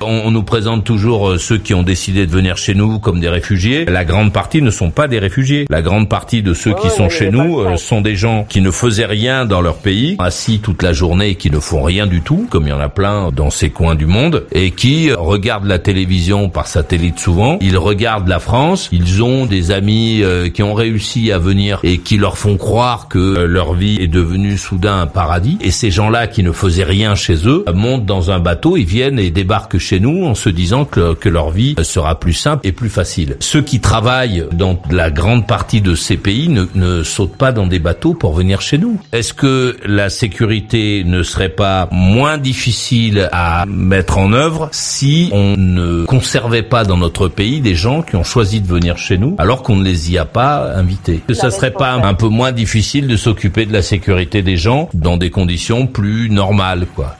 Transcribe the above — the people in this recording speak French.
On, nous présente toujours euh, ceux qui ont décidé de venir chez nous comme des réfugiés. La grande partie ne sont pas des réfugiés. La grande partie de ceux qui sont chez nous euh, sont des gens qui ne faisaient rien dans leur pays, assis toute la journée et qui ne font rien du tout, comme il y en a plein dans ces coins du monde, et qui euh, regardent la télévision par satellite souvent. Ils regardent la France. Ils ont des amis qui ont réussi à venir et qui leur font croire que leur vie est devenue soudain un paradis. Et ces gens-là qui ne faisaient rien chez eux montent dans un bateau, ils viennent et débarquent chez nous en se disant que, que leur vie sera plus simple et plus facile. Ceux qui travaillent dans la grande partie de ces pays ne, ne sautent pas dans des bateaux pour venir chez nous. Est-ce que la sécurité ne serait pas moins difficile à mettre en œuvre si on ne conservait pas dans notre pays des gens qui ont choisi de venir chez nous alors qu'on ne les y a pas invités? Que ça serait pas un peu moins difficile de s'occuper de la sécurité des gens dans des conditions plus normales, quoi